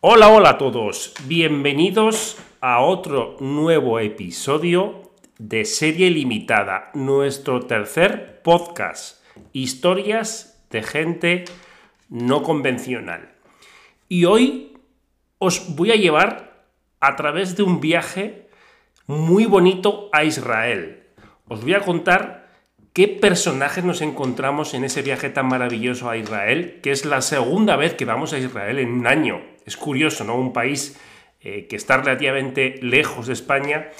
Hola, hola a todos. Bienvenidos a otro nuevo episodio de Serie Limitada, nuestro tercer podcast, historias de gente no convencional. Y hoy os voy a llevar a través de un viaje muy bonito a Israel. Os voy a contar qué personajes nos encontramos en ese viaje tan maravilloso a Israel, que es la segunda vez que vamos a Israel en un año. Es curioso, ¿no? Un país eh, que está relativamente lejos de España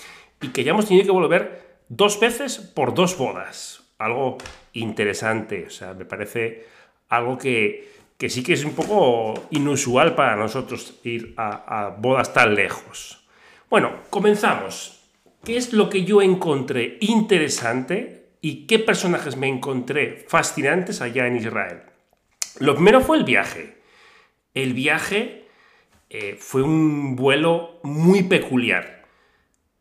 y que ya hemos tenido que volver dos veces por dos bodas. Algo interesante, o sea, me parece algo que, sí que es un poco inusual para nosotros ir a bodas tan lejos. Bueno, comenzamos. ¿Qué es lo que yo encontré interesante y qué personajes me encontré fascinantes allá en Israel? Lo primero fue el viaje. El viaje eh, fue un vuelo muy peculiar,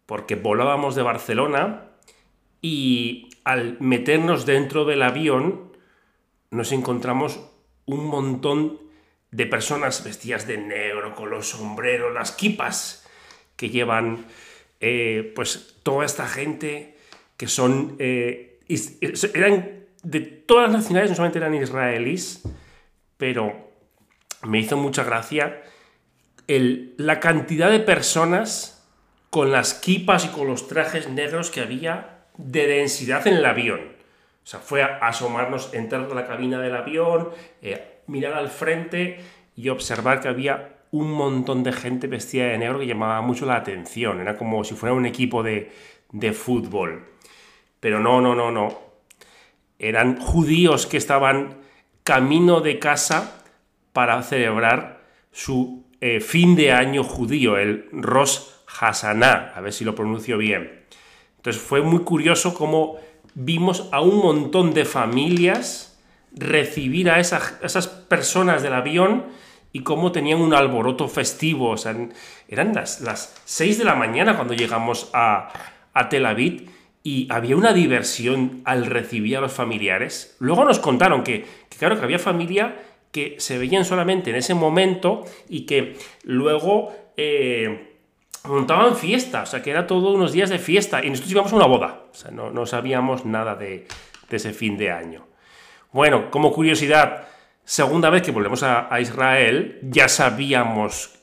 porque volábamos de Barcelona y al meternos dentro del avión nos encontramos un montón de personas vestidas de negro, con los sombreros, las kipas que llevan eh, pues toda esta gente que son... Eh, eran de todas las nacionalidades, no solamente eran israelíes, pero me hizo mucha gracia la cantidad de personas con las kipas y con los trajes negros que había de densidad en el avión. O sea, fue a asomarnos, entrar a la cabina del avión, eh, mirar al frente y observar que había un montón de gente vestida de negro que llamaba mucho la atención. Era como si fuera un equipo de, de fútbol. Pero no, no, no, no. Eran judíos que estaban camino de casa para celebrar su eh, fin de año judío, el Rosh Hashanah, a ver si lo pronuncio bien. Entonces fue muy curioso cómo vimos a un montón de familias recibir a esas, personas del avión y cómo tenían un alboroto festivo. O sea, eran las, las 6 de la mañana cuando llegamos a, Tel Aviv y había una diversión al recibir a los familiares. Luego nos contaron que claro, que había familia que se veían solamente en ese momento y que luego eh, montaban fiesta, o sea, que era todo unos días de fiesta y nosotros íbamos a una boda, o sea, no, sabíamos nada de, ese fin de año. Bueno, como curiosidad, segunda vez que volvemos a, Israel, ya sabíamos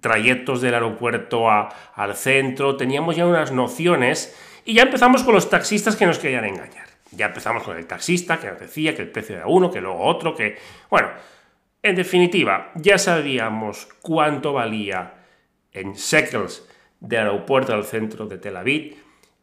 trayectos del aeropuerto al centro, teníamos ya unas nociones y ya empezamos con los taxistas que nos querían engañar. Ya empezamos con el taxista que nos decía que el precio era uno, que luego otro, que... Bueno, en definitiva, ya sabíamos cuánto valía en shekels del aeropuerto al centro de Tel Aviv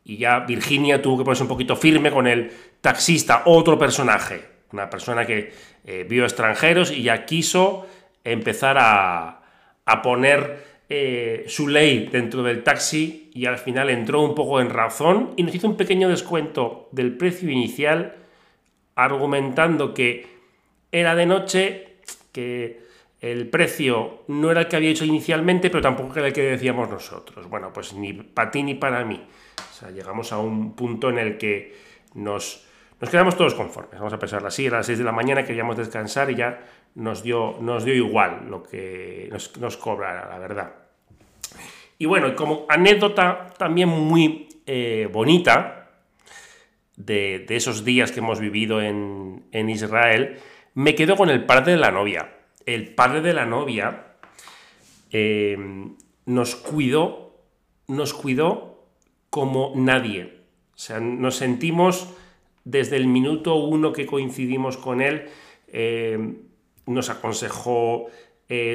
y ya Virginia tuvo que ponerse un poquito firme con el taxista, otro personaje, una persona que eh, vio extranjeros y ya quiso empezar a, a poner eh, su ley dentro del taxi y al final entró un poco en razón y nos hizo un pequeño descuento del precio inicial argumentando que era de noche, que el precio no era el que había hecho inicialmente, pero tampoco era el que decíamos nosotros. Bueno, pues ni para ti ni para mí. O sea, llegamos a un punto en el que nos, nos quedamos todos conformes. Vamos a pensarlo así, a las 6 de la mañana queríamos descansar y ya nos dio, nos dio igual lo que nos, nos cobra, la verdad. Y bueno, como anécdota también muy eh, bonita de, esos días que hemos vivido en, Israel, me quedo con el padre de la novia. El padre de la novia eh, nos cuidó, nos cuidó como nadie. O sea, nos sentimos desde el minuto uno que coincidimos con él, eh, nos aconsejó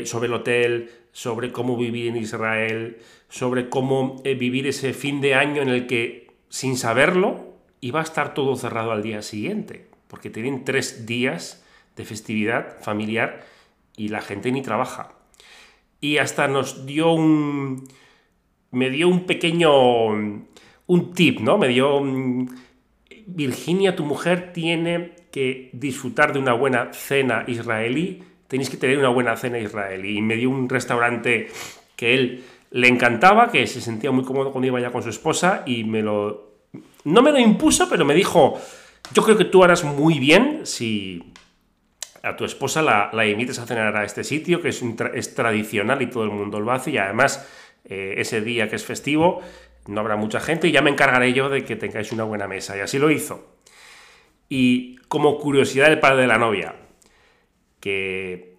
sobre el hotel, sobre cómo vivir en Israel, sobre cómo eh, vivir ese fin de año en el que, sin saberlo, iba a estar todo cerrado al día siguiente, porque tienen tres días de festividad familiar y la gente ni trabaja. Y hasta nos dio un... me dio un pequeño... un tip, ¿no? Me dio... Virginia, tu mujer tiene que disfrutar de una buena cena israelí tenéis que tener una buena cena israelí. Y me dio un restaurante que él le encantaba, que se sentía muy cómodo cuando iba allá con su esposa y me lo... No me lo impuso, pero me dijo, yo creo que tú harás muy bien si a tu esposa la, la, invites a cenar a este sitio, que es, es tradicional y todo el mundo lo hace, y además eh, ese día que es festivo no habrá mucha gente y ya me encargaré yo de que tengáis una buena mesa. Y así lo hizo. Y como curiosidad del padre de la novia, que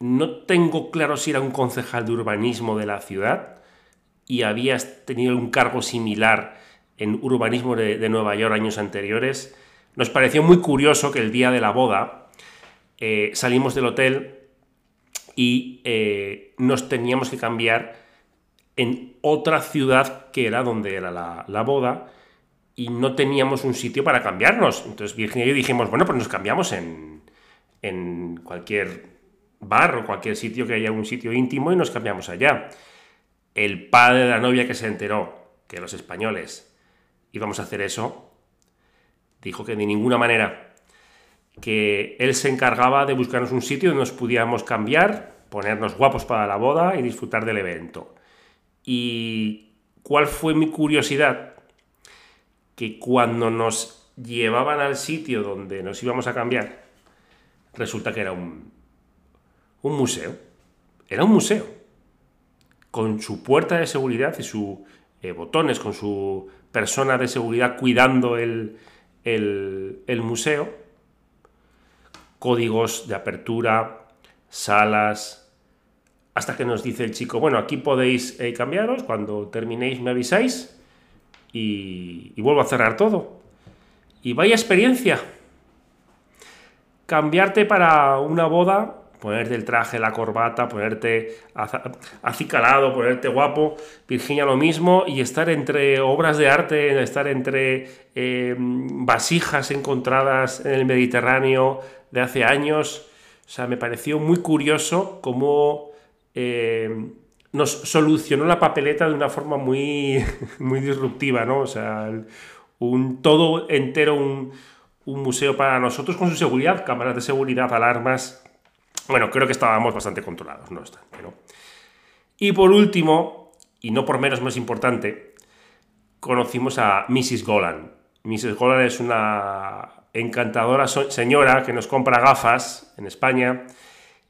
no tengo claro si era un concejal de urbanismo de la ciudad y había tenido un cargo similar en urbanismo de, Nueva York años anteriores, nos pareció muy curioso que el día de la boda eh, salimos del hotel y eh, nos teníamos que cambiar en otra ciudad que era donde era la, boda y no teníamos un sitio para cambiarnos. Entonces Virginia y yo dijimos, bueno, pues nos cambiamos en, en cualquier bar o cualquier sitio que haya un sitio íntimo y nos cambiamos allá. El padre de la novia que se enteró que los españoles íbamos a hacer eso, dijo que de ninguna manera, que él se encargaba de buscarnos un sitio donde nos pudiéramos cambiar, ponernos guapos para la boda y disfrutar del evento. ¿Y cuál fue mi curiosidad? Que cuando nos llevaban al sitio donde nos íbamos a cambiar, resulta que era un, un museo. Era un museo. Con su puerta de seguridad y sus eh, botones, con su persona de seguridad cuidando el, el museo. Códigos de apertura, salas, hasta que nos dice el chico, bueno, aquí podéis eh, cambiaros, cuando terminéis me avisáis y, vuelvo a cerrar todo. Y vaya experiencia. Cambiarte para una boda, ponerte el traje, la corbata, ponerte acicalado, ponerte guapo, Virginia lo mismo, y estar entre obras de arte, estar entre eh, vasijas encontradas en el Mediterráneo de hace años. O sea, me pareció muy curioso cómo eh, nos solucionó la papeleta de una forma muy, muy disruptiva, ¿no? O sea, un todo entero, un, museo para nosotros con su seguridad, cámaras de seguridad, alarmas. Bueno, creo que estábamos bastante controlados, no obstante, ¿no? Y por último, y no por menos más importante, conocimos a Mrs. Golan. Mrs. Golan es una encantadora señora que nos compra gafas en España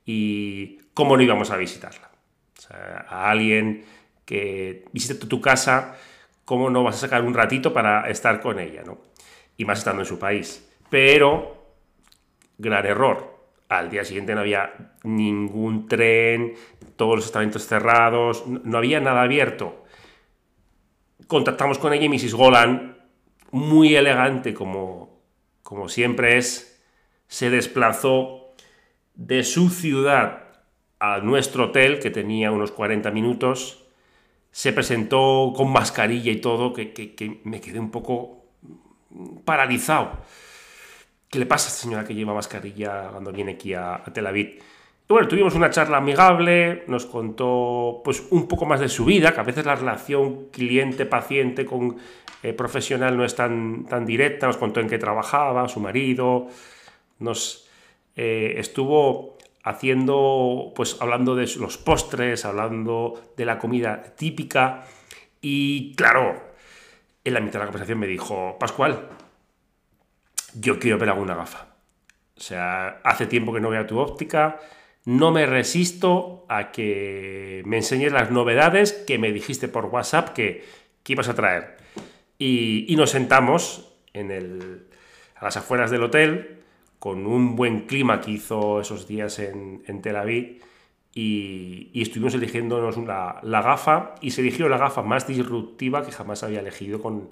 y ¿cómo no íbamos a visitarla? A alguien que visite tu casa, ¿cómo no vas a sacar un ratito para estar con ella? ¿no? Y más estando en su país. Pero, gran error. Al día siguiente no había ningún tren, todos los estamentos cerrados, no había nada abierto. Contactamos con ella y Mrs. Golan, muy elegante como, como siempre es, se desplazó de su ciudad a nuestro hotel, que tenía unos 40 minutos, se presentó con mascarilla y todo, que, me quedé un poco paralizado. ¿Qué le pasa a esta señora que lleva mascarilla cuando viene aquí a, Tel Aviv? Bueno, tuvimos una charla amigable, nos contó pues un poco más de su vida, que a veces la relación cliente-paciente con eh, profesional no es tan, tan directa, nos contó en qué trabajaba, su marido, nos eh, estuvo haciendo, pues hablando de los postres, hablando de la comida típica. Y claro, en la mitad de la conversación me dijo, Pascual, yo quiero ver alguna gafa. O sea, hace tiempo que no veo tu óptica, no me resisto a que me enseñes las novedades que me dijiste por WhatsApp que, ibas a traer. Y, y nos sentamos en el, a las afueras del hotel, con un buen clima que hizo esos días en, Tel Aviv y, estuvimos eligiéndonos la, gafa y se eligió la gafa más disruptiva que jamás había elegido con,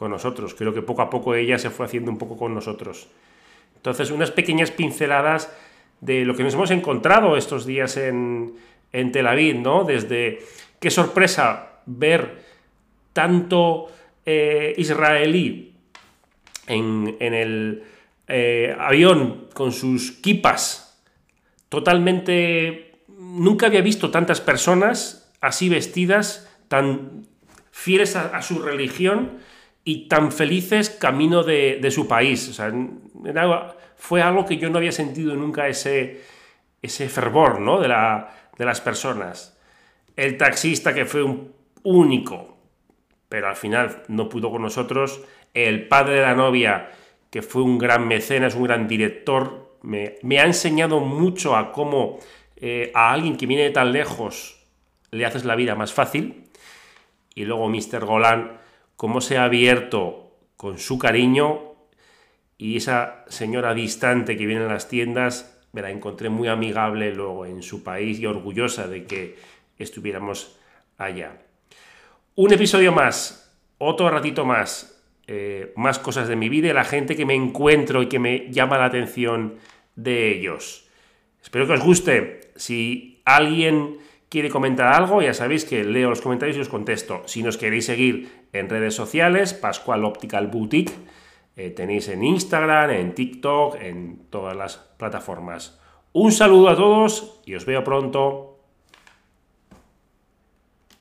nosotros. Creo que poco a poco ella se fue haciendo un poco con nosotros. Entonces, unas pequeñas pinceladas de lo que nos hemos encontrado estos días en, Tel Aviv, ¿no? Desde qué sorpresa ver tanto eh, israelí en, en el eh, avión con sus kipas, totalmente... Nunca había visto tantas personas así vestidas, tan fieles a, su religión y tan felices camino de, su país. O sea, fue algo que yo no había sentido nunca ese, ese fervor ¿no? de, la, de las personas. El taxista que fue un único, pero al final no pudo con nosotros. El padre de la novia que fue un gran mecenas, un gran director, me, ha enseñado mucho a cómo eh, a alguien que viene de tan lejos le haces la vida más fácil. Y luego Mr. Golan, cómo se ha abierto con su cariño y esa señora distante que viene a las tiendas, me la encontré muy amigable luego en su país y orgullosa de que estuviéramos allá. Un episodio más, otro ratito más, eh, más cosas de mi vida y la gente que me encuentro y que me llama la atención de ellos. Espero que os guste. Si alguien quiere comentar algo, ya sabéis que leo los comentarios y os contesto. Si nos queréis seguir en redes sociales, Pascual Optical Boutique, eh, tenéis en Instagram, en TikTok, en todas las plataformas. Un saludo a todos y os veo pronto.